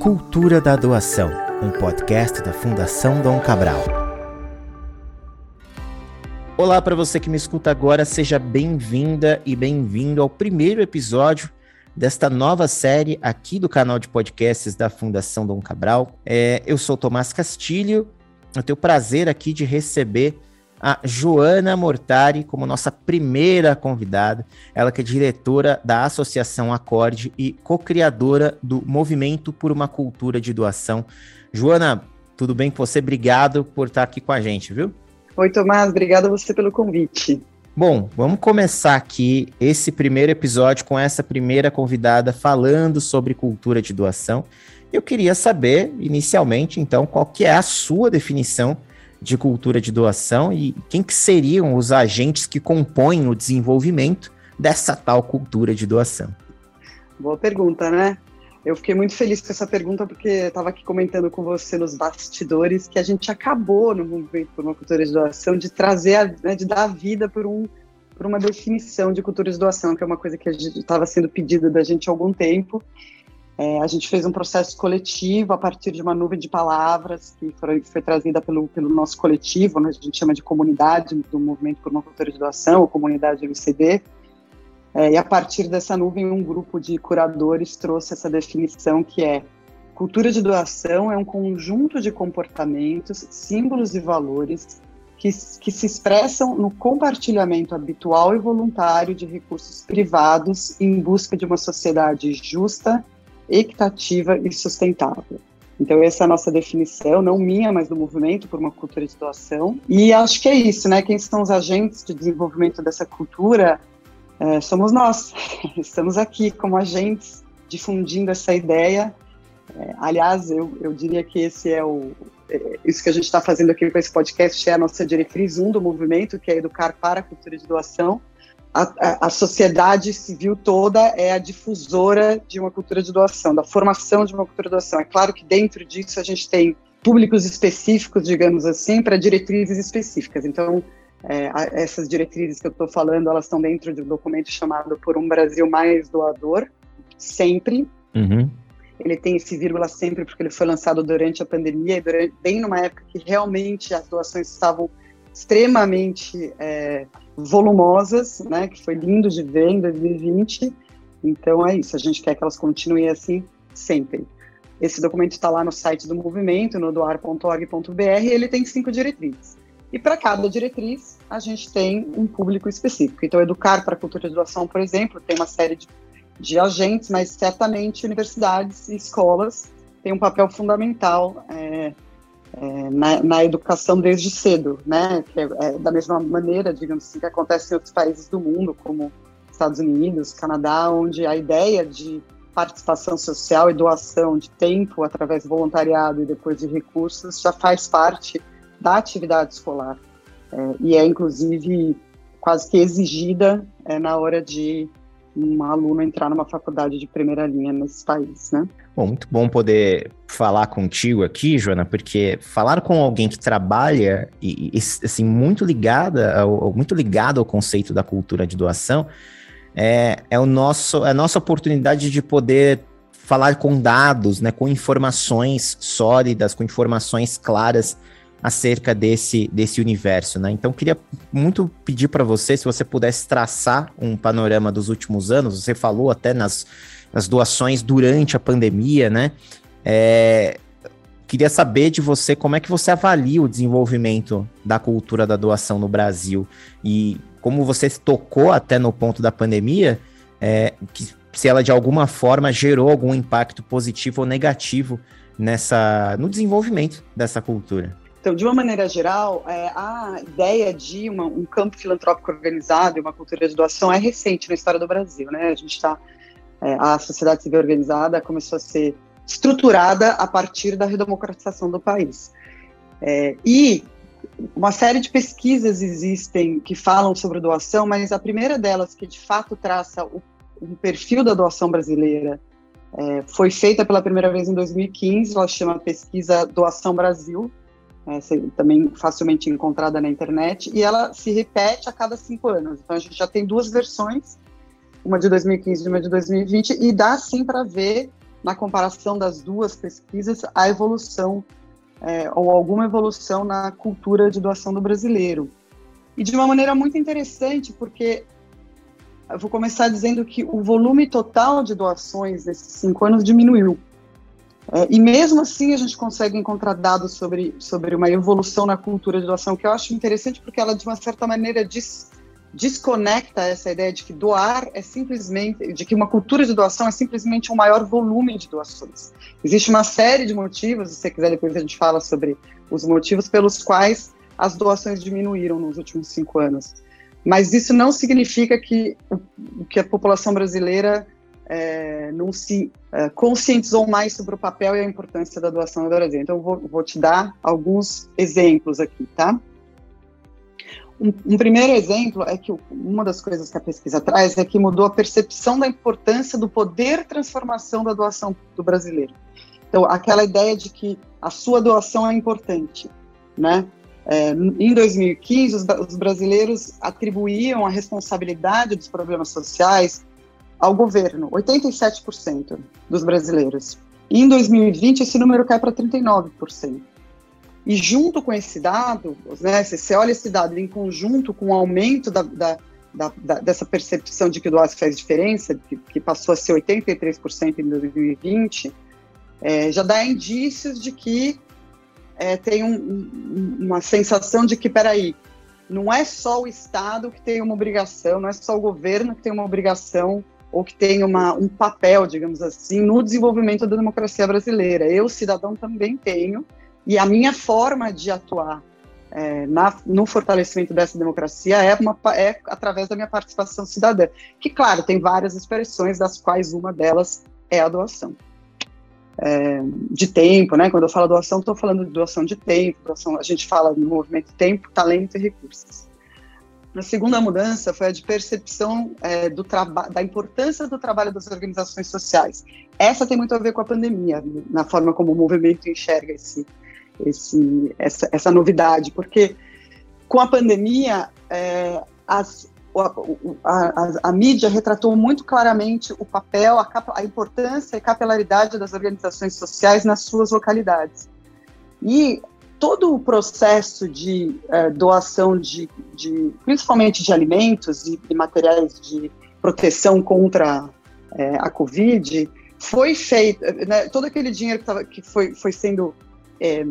Cultura da Doação, um podcast da Fundação Dom Cabral. Olá para você que me escuta agora, seja bem-vinda e bem-vindo ao primeiro episódio desta nova série aqui do canal de podcasts da Fundação Dom Cabral. É, eu sou Tomás Castilho, eu tenho o prazer aqui de receber a Joana Mortari como nossa primeira convidada. Ela que é diretora da Associação Acorde e co-criadora do Movimento por uma Cultura de Doação. Joana, tudo bem com você? Obrigado por estar aqui com a gente, viu? Oi, Tomás, obrigada a você pelo convite. Bom, vamos começar aqui esse primeiro episódio com essa primeira convidada falando sobre cultura de doação. Eu queria saber, inicialmente, então, qual que é a sua definição de cultura de doação e quem que seriam os agentes que compõem o desenvolvimento dessa tal cultura de doação? Boa pergunta, né? Eu fiquei muito feliz com essa pergunta porque estava aqui comentando com você nos bastidores que a gente acabou no movimento por uma cultura de doação de trazer, a, né, de dar vida por, um, por uma definição de cultura de doação, que é uma coisa que estava sendo pedida da gente há algum tempo é, a gente fez um processo coletivo a partir de uma nuvem de palavras que foi, foi trazida pelo, pelo nosso coletivo, né, a gente chama de comunidade do Movimento por uma Cultura de Doação, ou comunidade MCD. É, e a partir dessa nuvem, um grupo de curadores trouxe essa definição que é cultura de doação é um conjunto de comportamentos, símbolos e valores que, que se expressam no compartilhamento habitual e voluntário de recursos privados em busca de uma sociedade justa, equitativa e sustentável. Então, essa é a nossa definição, não minha, mas do movimento por uma cultura de doação. E acho que é isso, né? Quem são os agentes de desenvolvimento dessa cultura? É, somos nós. Estamos aqui como agentes difundindo essa ideia. É, aliás, eu, eu diria que esse é o. É, isso que a gente está fazendo aqui com esse podcast é a nossa diretriz 1 do movimento, que é educar para a cultura de doação a, a, sociedade civil toda é a difusora de uma cultura de doação, da formação de uma cultura de doação. É claro que dentro disso a gente tem públicos específicos, digamos assim, para diretrizes específicas. Então, é, essas diretrizes que eu estou falando, elas estão dentro de um documento chamado Por um Brasil Mais Doador, sempre. Uhum. Ele tem esse vírgula sempre porque ele foi lançado durante a pandemia e durante, bem numa época que realmente as doações estavam extremamente é, volumosas, né, que foi lindo de ver em 2020. Então é isso, a gente quer que elas continuem assim sempre. Esse documento está lá no site do movimento, no doar.org.br, e ele tem cinco diretrizes. E para cada diretriz, a gente tem um público específico. Então, Educar para a Cultura de Doação, por exemplo, tem uma série de, de agentes, mas certamente universidades e escolas têm um papel fundamental é, é, na, na, educação desde cedo, né? Que é, é, da mesma maneira, digamos assim, que acontece em outros países do mundo, como Estados Unidos, Canadá, onde a ideia de participação social e doação de tempo através do voluntariado e depois de recursos já faz parte da atividade escolar é, e é inclusive quase que exigida é, na hora de um aluno entrar numa faculdade de primeira linha nesses países, né? Bom, muito bom poder falar contigo aqui, Joana, porque falar com alguém que trabalha e, assim muito ligada, ao, muito ligado ao conceito da cultura de doação, é, é o nosso, é a nossa oportunidade de poder falar com dados, né, com informações sólidas, com informações claras acerca desse, desse universo, né? Então, queria muito pedir para você, se você pudesse traçar um panorama dos últimos anos, você falou até nas, nas doações durante a pandemia, né? É, queria saber de você como é que você avalia o desenvolvimento da cultura da doação no Brasil e como você tocou até no ponto da pandemia, é, que, se ela de alguma forma gerou algum impacto positivo ou negativo nessa no desenvolvimento dessa cultura. Então, de uma maneira geral, é, a ideia de uma, um campo filantrópico organizado e uma cultura de doação é recente na história do Brasil, né? A gente está, é, a sociedade civil organizada começou a ser estruturada a partir da redemocratização do país. É, e uma série de pesquisas existem que falam sobre doação, mas a primeira delas que de fato traça o, o perfil da doação brasileira é, foi feita pela primeira vez em 2015, ela chama Pesquisa Doação Brasil, é, também facilmente encontrada na internet, e ela se repete a cada cinco anos. Então a gente já tem duas versões, uma de 2015 e uma de 2020, e dá sim para ver na comparação das duas pesquisas, a evolução é, ou alguma evolução na cultura de doação do brasileiro. E de uma maneira muito interessante, porque eu vou começar dizendo que o volume total de doações nesses cinco anos diminuiu. É, e mesmo assim a gente consegue encontrar dados sobre, sobre uma evolução na cultura de doação, que eu acho interessante porque ela, de uma certa maneira, diz, desconecta essa ideia de que doar é simplesmente, de que uma cultura de doação é simplesmente um maior volume de doações. Existe uma série de motivos, se você quiser depois a gente fala sobre os motivos pelos quais as doações diminuíram nos últimos cinco anos. Mas isso não significa que, que a população brasileira é, não se é, conscientizou mais sobre o papel e a importância da doação no Brasil. Então, eu vou, vou te dar alguns exemplos aqui, tá? Um, um, primeiro exemplo é que uma das coisas que a pesquisa traz é que mudou a percepção da importância do poder transformação da doação do brasileiro. Então, aquela ideia de que a sua doação é importante, né? É, em 2015, os, os, brasileiros atribuíam a responsabilidade dos problemas sociais ao governo, 87% dos brasileiros. E em 2020, esse número cai para 39%. E junto com esse dado, né, se você olha esse dado em conjunto com o aumento da, da, da, dessa percepção de que o doar faz diferença, que, que, passou a ser 83% em 2020, é, já dá indícios de que é, tem um, um, uma sensação de que, peraí, não é só o Estado que tem uma obrigação, não é só o governo que tem uma obrigação ou que tem uma, um papel, digamos assim, no desenvolvimento da democracia brasileira. Eu, cidadão, também tenho, e a minha forma de atuar é, na, no fortalecimento dessa democracia é, uma, é através da minha participação cidadã, que, claro, tem várias expressões, das quais uma delas é a doação é, de tempo, né? Quando eu falo doação, estou falando de doação de tempo, doação, a gente fala no movimento tempo, talento e recursos. A segunda mudança foi a de percepção é, do da importância do trabalho das organizações sociais. Essa tem muito a ver com a pandemia, na forma como o movimento enxerga esse, esse, essa, essa novidade, porque com a pandemia, é, as, a, a, a, mídia retratou muito claramente o papel, a, a, importância e capilaridade das organizações sociais nas suas localidades. E todo o processo de é, doação de, de, principalmente de alimentos e, materiais de proteção contra é, a Covid, foi feito, né, todo aquele dinheiro que, tava, que foi, foi sendo é,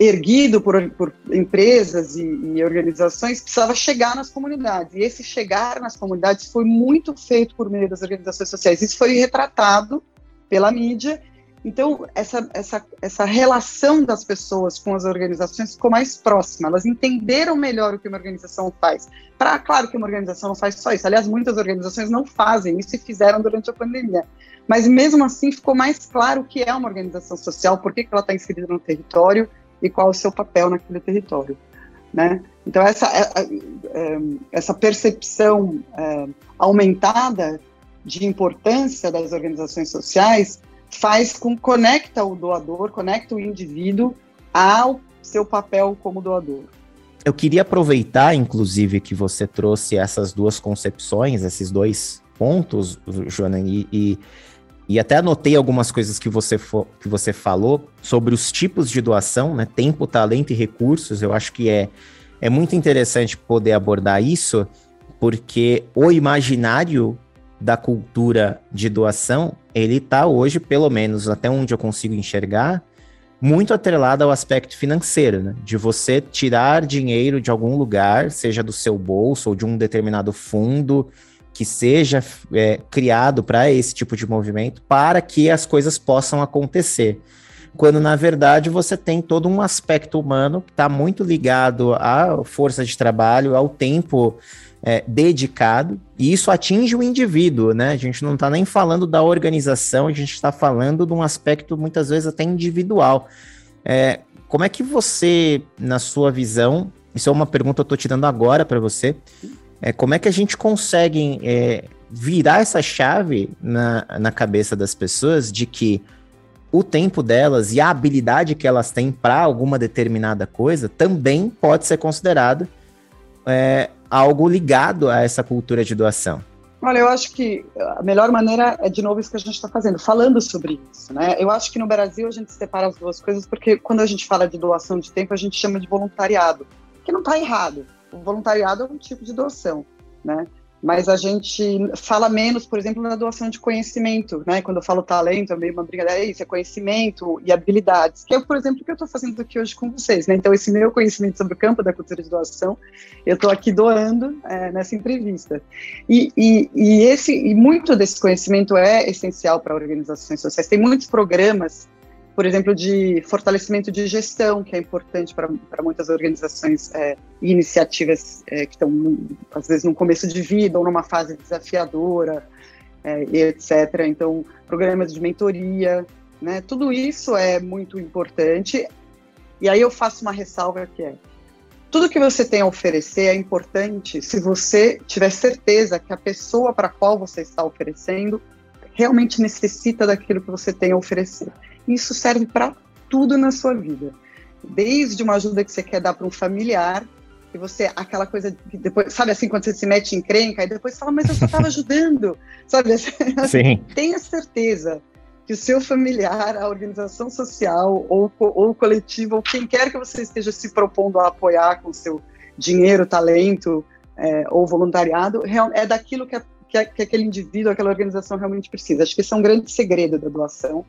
erguido por, por empresas e, e, organizações precisava chegar nas comunidades. E esse chegar nas comunidades foi muito feito por meio das organizações sociais. Isso foi retratado pela mídia. Então, essa, essa, essa relação das pessoas com as organizações ficou mais próxima. Elas entenderam melhor o que uma organização faz. Para, claro que uma organização não faz só isso. Aliás, muitas organizações não fazem isso e fizeram durante a pandemia. Mas mesmo assim ficou mais claro o que é uma organização social, por que, que ela está inserida no território e qual o seu papel naquele território. Né? Então, essa, é, é, é, essa percepção aumentada de importância das organizações sociais faz com conecta o doador, conecta o indivíduo ao seu papel como doador. Eu queria aproveitar, inclusive, que você trouxe essas duas concepções, esses dois pontos, Joana, e, e e até anotei algumas coisas que você, que você falou sobre os tipos de doação, né? Tempo, talento e recursos. Eu acho que é, é muito interessante poder abordar isso, porque o imaginário da cultura de doação, ele está hoje, pelo menos até onde eu consigo enxergar, muito atrelado ao aspecto financeiro, né? De você tirar dinheiro de algum lugar, seja do seu bolso ou de um determinado fundo, que seja é, criado para esse tipo de movimento para que as coisas possam acontecer. Quando na verdade você tem todo um aspecto humano que está muito ligado à força de trabalho, ao tempo é, dedicado, e isso atinge o indivíduo, né? A gente não está nem falando da organização, a gente está falando de um aspecto muitas vezes até individual. É, como é que você, na sua visão, isso é uma pergunta que eu estou te dando agora para você, é, como é que a gente consegue é, virar essa chave na, na cabeça das pessoas de que o tempo delas e a habilidade que elas têm para alguma determinada coisa também pode ser considerado é, algo ligado a essa cultura de doação? Olha, eu acho que a melhor maneira é, de novo, isso que a gente está fazendo, falando sobre isso, né? Eu acho que no Brasil a gente separa as duas coisas, porque quando a gente fala de doação de tempo, a gente chama de voluntariado, que não está errado. O voluntariado é um tipo de doação, né? Mas a gente fala menos, por exemplo, na doação de conhecimento, né? Quando eu falo talento, é meio uma brincadeira, é isso, é conhecimento e habilidades, que é, por exemplo, o que eu estou fazendo aqui hoje com vocês, né? Então, esse meu conhecimento sobre o campo da cultura de doação, eu estou aqui doando é, nessa entrevista. E, e, e, esse, e muito desse conhecimento é essencial para organizações sociais. Tem muitos programas por exemplo, de fortalecimento de gestão, que é importante para muitas organizações é, e iniciativas é, que estão, às vezes, no começo de vida ou numa fase desafiadora, é, etc. Então, programas de mentoria, né? Tudo isso é muito importante. E aí eu faço uma ressalva que é, tudo que você tem a oferecer é importante se você tiver certeza que a pessoa para qual você está oferecendo realmente necessita daquilo que você tem a oferecer. Isso serve para tudo na sua vida. Desde uma ajuda que você quer dar para um familiar, e você, aquela coisa que depois, sabe assim, quando você se mete em crenca, e depois fala, mas eu só estava ajudando, sabe? Sim. Tenha certeza que o seu familiar, a organização social, ou, ou coletivo, ou quem quer que você esteja se propondo a apoiar com seu dinheiro, talento é, ou voluntariado, é daquilo que, a, que, a, que aquele indivíduo, aquela organização realmente precisa. Acho que esse é um grande segredo da doação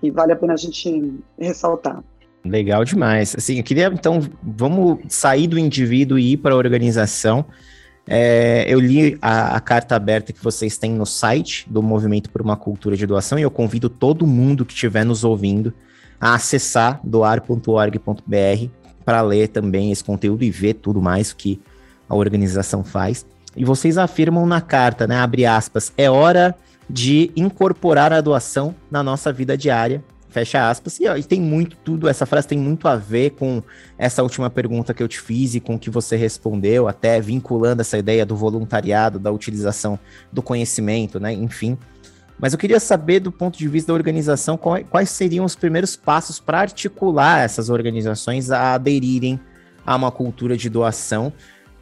que vale a pena a gente ressaltar. Legal demais. Assim, eu queria, então, vamos sair do indivíduo e ir para a organização. É, eu li a, a, carta aberta que vocês têm no site do Movimento por uma Cultura de Doação e eu convido todo mundo que estiver nos ouvindo a acessar doar.org.br para ler também esse conteúdo e ver tudo mais que a organização faz. E vocês afirmam na carta, né, abre aspas, é hora de incorporar a doação na nossa vida diária. Fecha aspas. E, e, tem muito tudo, essa frase tem muito a ver com essa última pergunta que eu te fiz e com o que você respondeu, até vinculando essa ideia do voluntariado, da utilização do conhecimento, né? Enfim. Mas eu queria saber, do ponto de vista da organização, quais seriam os primeiros passos para articular essas organizações a aderirem a uma cultura de doação,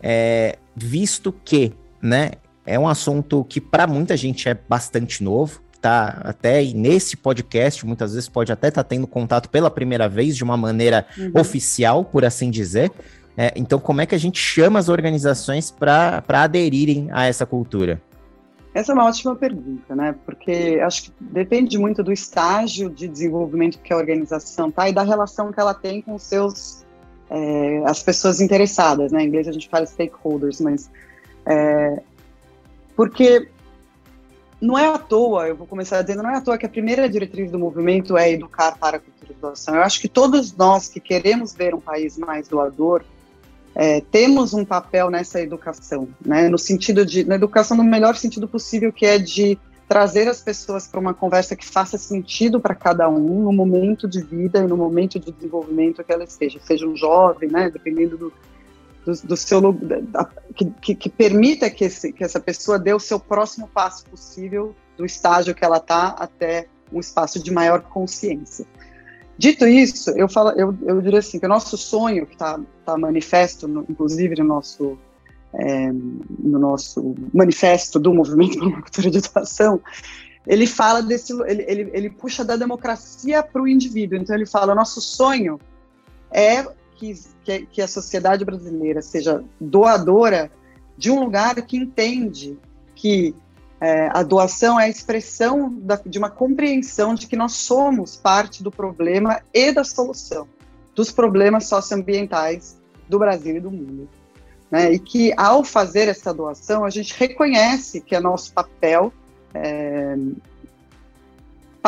é, visto que, né, é um assunto que para muita gente é bastante novo, tá até nesse podcast, muitas vezes pode até estar tá tendo contato pela primeira vez de uma maneira uhum. oficial, por assim dizer. É, então, como é que a gente chama as organizações para aderirem a essa cultura? Essa é uma ótima pergunta, né? Porque acho que depende muito do estágio de desenvolvimento que a organização tá e da relação que ela tem com os seus é, as pessoas interessadas, né? Em inglês a gente fala stakeholders, mas é, porque não é à toa, eu vou começar dizendo, não é à toa que a primeira diretriz do movimento é educar para a cultura de doação. Eu acho que todos nós que queremos ver um país mais doador, é, temos um papel nessa educação, né? no sentido de, na educação no melhor sentido possível, que é de trazer as pessoas para uma conversa que faça sentido para cada um no momento de vida e no momento de desenvolvimento que ela esteja, seja um jovem, né, dependendo do, do, do seu da, que, que, permita que, esse, que essa pessoa dê o seu próximo passo possível do estágio que ela está até um espaço de maior consciência. Dito isso, eu falo, eu, eu diria assim que o nosso sonho que está tá manifesto, no, inclusive no nosso é, no nosso manifesto do movimento uma cultura de educação, ele fala desse, ele, ele, ele puxa da democracia para o indivíduo. Então ele fala, nosso sonho é que, que, que a sociedade brasileira seja doadora de um lugar que entende que é, a doação é a expressão da, de uma compreensão de que nós somos parte do problema e da solução dos problemas socioambientais do Brasil e do mundo. Né? E que, ao fazer essa doação, a gente reconhece que é nosso papel é,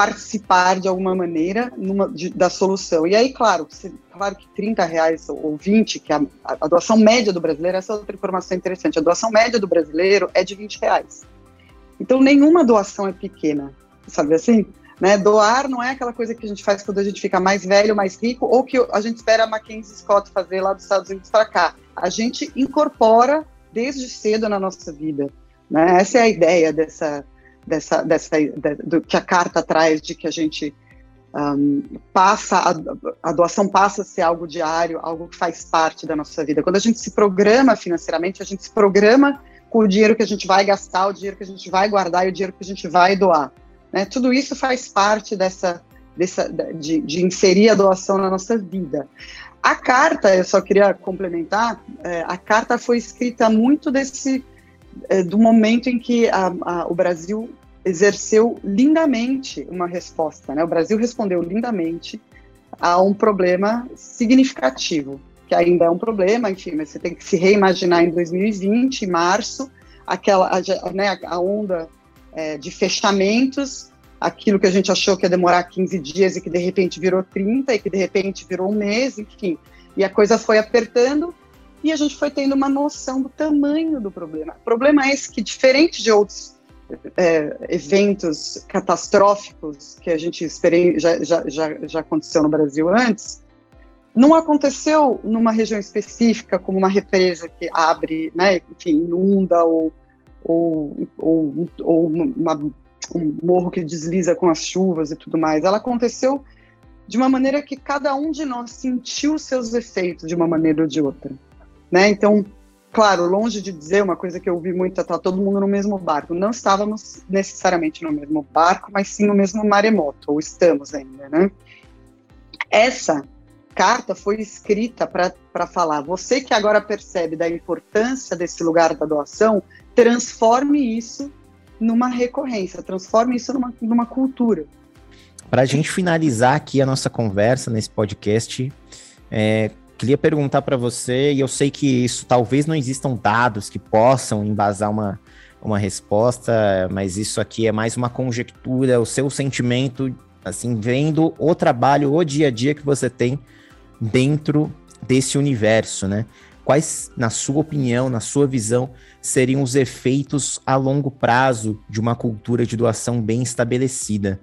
participar de alguma maneira numa, de, da solução. E aí, claro, se, claro que 30 reais ou 20, que é a, a, doação média do brasileiro, essa é outra informação interessante, a doação média do brasileiro é de 20 reais. Então, nenhuma doação é pequena, sabe assim? Né? Doar não é aquela coisa que a gente faz quando a gente fica mais velho, mais rico, ou que a gente espera a Mackenzie Scott fazer lá dos Estados Unidos para cá. A gente incorpora desde cedo na nossa vida. Né? Essa é a ideia dessa, dessa, dessa do que a carta traz de que a gente um, passa a, a, doação passa a ser algo diário, algo que faz parte da nossa vida. Quando a gente se programa financeiramente, a gente se programa com o dinheiro que a gente vai gastar, o dinheiro que a gente vai guardar e o dinheiro que a gente vai doar. Né? Tudo isso faz parte dessa, dessa de, de inserir a doação na nossa vida. A carta, eu só queria complementar, é, a carta foi escrita muito desse é, do momento em que a, a, o Brasil exerceu lindamente uma resposta, né? O Brasil respondeu lindamente a um problema significativo, que ainda é um problema, enfim, mas você tem que se reimaginar em 2020, em março, aquela a, né, a onda é, de fechamentos, aquilo que a gente achou que ia demorar 15 dias e que de repente virou 30 e que de repente virou um mês, enfim, e a coisa foi apertando e a gente foi tendo uma noção do tamanho do problema. O problema é esse que, diferente de outros é, eventos catastróficos que a gente já, já, já, já aconteceu no Brasil antes, não aconteceu numa região específica, como uma represa que abre, né, enfim, inunda, ou, ou, ou, ou uma, um morro que desliza com as chuvas e tudo mais. Ela aconteceu de uma maneira que cada um de nós sentiu seus efeitos de uma maneira ou de outra. Né? Então, claro, longe de dizer uma coisa que eu ouvi muito, tá todo mundo no mesmo barco. Não estávamos necessariamente no mesmo barco, mas sim no mesmo maremoto, ou estamos ainda, né? Essa carta foi escrita para falar, você que agora percebe da importância desse lugar da doação, transforme isso numa recorrência, transforme isso numa, numa cultura. Para a gente finalizar aqui a nossa conversa nesse podcast, é, queria perguntar para você, e eu sei que isso talvez não existam dados que possam embasar uma, uma resposta, mas isso aqui é mais uma conjectura, o seu sentimento, assim, vendo o trabalho, o dia a dia que você tem dentro desse universo, né? Quais, na sua opinião, na sua visão, seriam os efeitos a longo prazo de uma cultura de doação bem estabelecida?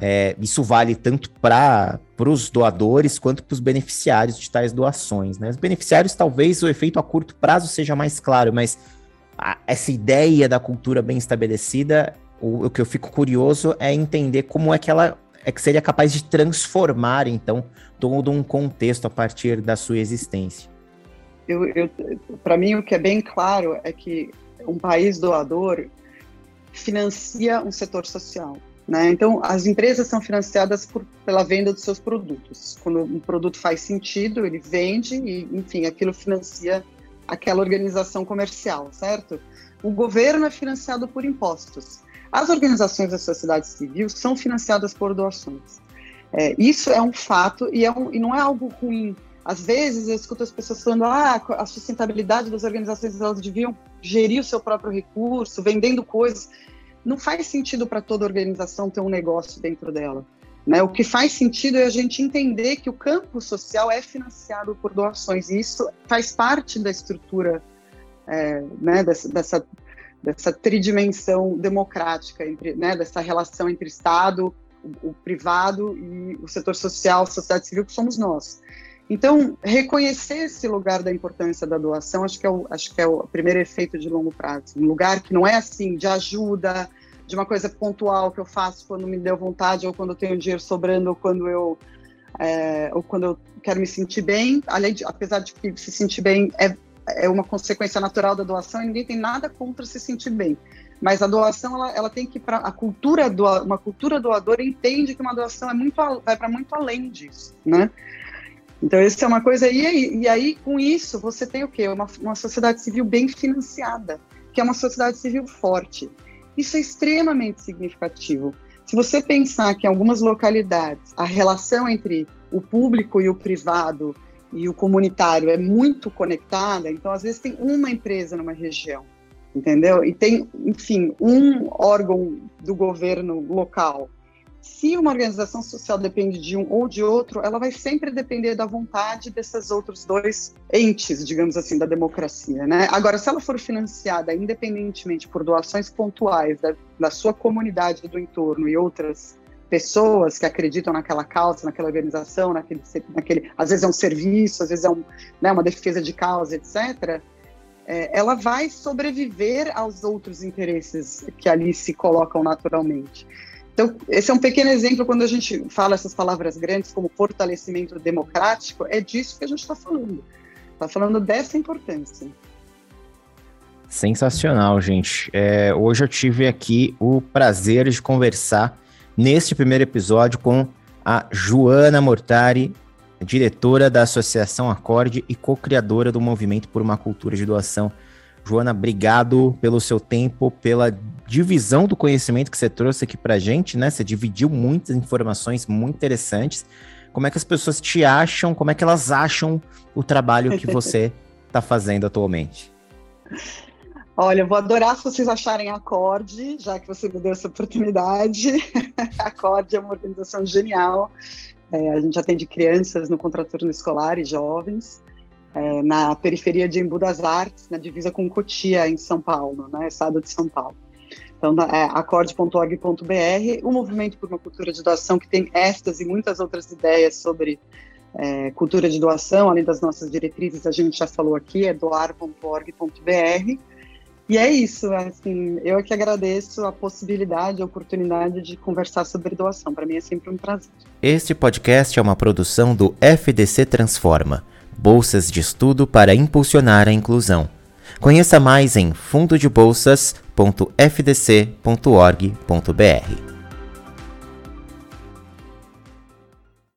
É, isso vale tanto para os doadores quanto para os beneficiários de tais doações. Né? Os beneficiários, talvez o efeito a curto prazo seja mais claro, mas a, essa ideia da cultura bem estabelecida, o, o, que eu fico curioso é entender como é que ela é que seria capaz de transformar, então, todo um contexto a partir da sua existência. Para mim, o que é bem claro é que um país doador financia um setor social. Né? Então, as empresas são financiadas por, pela venda dos seus produtos. Quando um produto faz sentido, ele vende e, enfim, aquilo financia aquela organização comercial, certo? O governo é financiado por impostos. As organizações da sociedade civil são financiadas por doações. É, isso é um fato e, é um, e não é algo ruim. Às vezes eu escuto as pessoas falando ah, a sustentabilidade das organizações elas deviam gerir o seu próprio recurso, vendendo coisas não faz sentido para toda organização ter um negócio dentro dela. Né? O que faz sentido é a gente entender que o campo social é financiado por doações, e isso faz parte da estrutura é, né, dessa, dessa, dessa, tridimensão democrática, entre, né, dessa relação entre Estado, o, o privado e o setor social, sociedade civil, que somos nós. Então, reconhecer esse lugar da importância da doação, acho que é o, acho que é o primeiro efeito de longo prazo. Um lugar que não é assim, de ajuda, de uma coisa pontual que eu faço quando me deu vontade, ou quando eu tenho dinheiro sobrando, ou quando eu, é, ou quando eu quero me sentir bem. Além de, apesar de que se sentir bem é, é uma consequência natural da doação, e ninguém tem nada contra se sentir bem. Mas a doação, ela, ela tem que para a cultura do uma cultura doadora entende que uma doação é muito vai para muito além disso, né? Então, isso é uma coisa. E aí, e aí, com isso, você tem o quê? Uma, uma sociedade civil bem financiada, que é uma sociedade civil forte. Isso é extremamente significativo. Se você pensar que em algumas localidades a relação entre o público e o privado e o comunitário é muito conectada, então às vezes tem uma empresa numa região, entendeu? E tem, enfim, um órgão do governo local se uma organização social depende de um ou de outro, ela vai sempre depender da vontade desses outros dois entes, digamos assim, da democracia, né? Agora, se ela for financiada independentemente por doações pontuais da, da sua comunidade do entorno e outras pessoas que acreditam naquela causa, naquela organização, naquele, naquele, às vezes é um serviço, às vezes é um, né, uma defesa de causa, etc. É, ela vai sobreviver aos outros interesses que ali se colocam naturalmente. Então, esse é um pequeno exemplo quando a gente fala essas palavras grandes como fortalecimento democrático, é disso que a gente está falando. Está falando dessa importância. Sensacional, gente. É, hoje eu tive aqui o prazer de conversar neste primeiro episódio com a Joana Mortari, diretora da Associação Acorde e co-criadora do Movimento por uma Cultura de Doação. Joana, obrigado pelo seu tempo, pela divisão do conhecimento que você trouxe aqui para gente, né? Você dividiu muitas informações muito interessantes. Como é que as pessoas te acham? Como é que elas acham o trabalho que você está fazendo atualmente? Olha, eu vou adorar se vocês acharem Acorde, já que você me deu essa oportunidade. Acorde é uma organização genial. É, a gente atende crianças no contraturno escolar e jovens, é, na periferia de Embu das Artes, na divisa com Cotia, em São Paulo, né, estado de São Paulo. Então, é acorde.org.br, o Movimento por uma Cultura de Doação, que tem estas e muitas outras ideias sobre é, cultura de doação, além das nossas diretrizes, a gente já falou aqui, é doar.org.br. E é isso, assim, eu é que agradeço a possibilidade, a oportunidade de conversar sobre doação. Para mim é sempre um prazer. Este podcast é uma produção do FDC Transforma, bolsas de estudo para impulsionar a inclusão. Conheça mais em fundodebolsas.fdc.org.br.